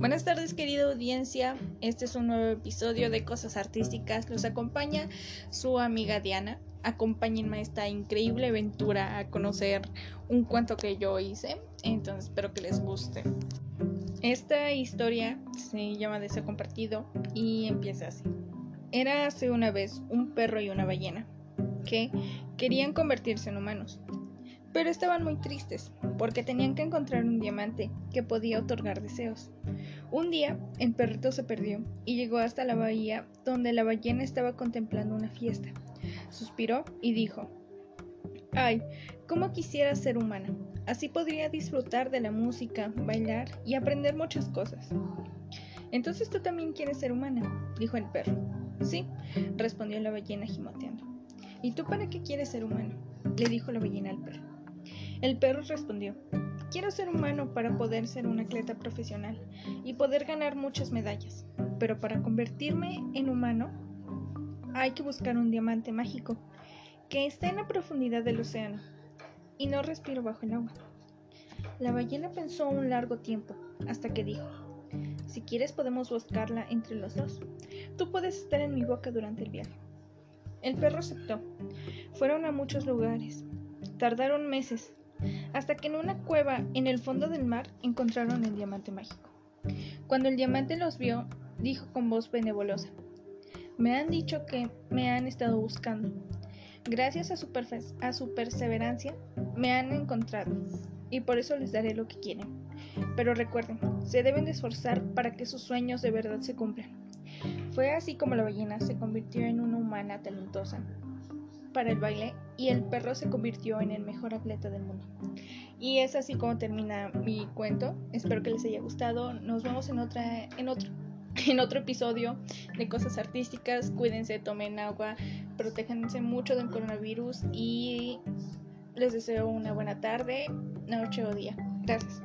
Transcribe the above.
Buenas tardes querida audiencia, este es un nuevo episodio de Cosas Artísticas, los acompaña su amiga Diana, acompáñenme a esta increíble aventura a conocer un cuento que yo hice, entonces espero que les guste. Esta historia se llama Deseo Compartido y empieza así. Era hace una vez un perro y una ballena que querían convertirse en humanos pero estaban muy tristes porque tenían que encontrar un diamante que podía otorgar deseos. Un día el perrito se perdió y llegó hasta la bahía donde la ballena estaba contemplando una fiesta. Suspiró y dijo, Ay, cómo quisiera ser humana. Así podría disfrutar de la música, bailar y aprender muchas cosas. Entonces tú también quieres ser humana, dijo el perro. Sí, respondió la ballena gimoteando. ¿Y tú para qué quieres ser humano? le dijo la ballena al perro. El perro respondió, quiero ser humano para poder ser un atleta profesional y poder ganar muchas medallas, pero para convertirme en humano hay que buscar un diamante mágico que esté en la profundidad del océano y no respiro bajo el agua. La ballena pensó un largo tiempo hasta que dijo, si quieres podemos buscarla entre los dos. Tú puedes estar en mi boca durante el viaje. El perro aceptó. Fueron a muchos lugares. Tardaron meses hasta que en una cueva en el fondo del mar encontraron el diamante mágico. Cuando el diamante los vio, dijo con voz benevoliosa, me han dicho que me han estado buscando. Gracias a su, a su perseverancia, me han encontrado y por eso les daré lo que quieren. Pero recuerden, se deben de esforzar para que sus sueños de verdad se cumplan. Fue así como la ballena se convirtió en una humana talentosa para el baile y el perro se convirtió en el mejor atleta del mundo. Y es así como termina mi cuento. Espero que les haya gustado. Nos vemos en otra en otro en otro episodio de cosas artísticas. Cuídense, tomen agua, protéjanse mucho del coronavirus y les deseo una buena tarde, noche o día. Gracias.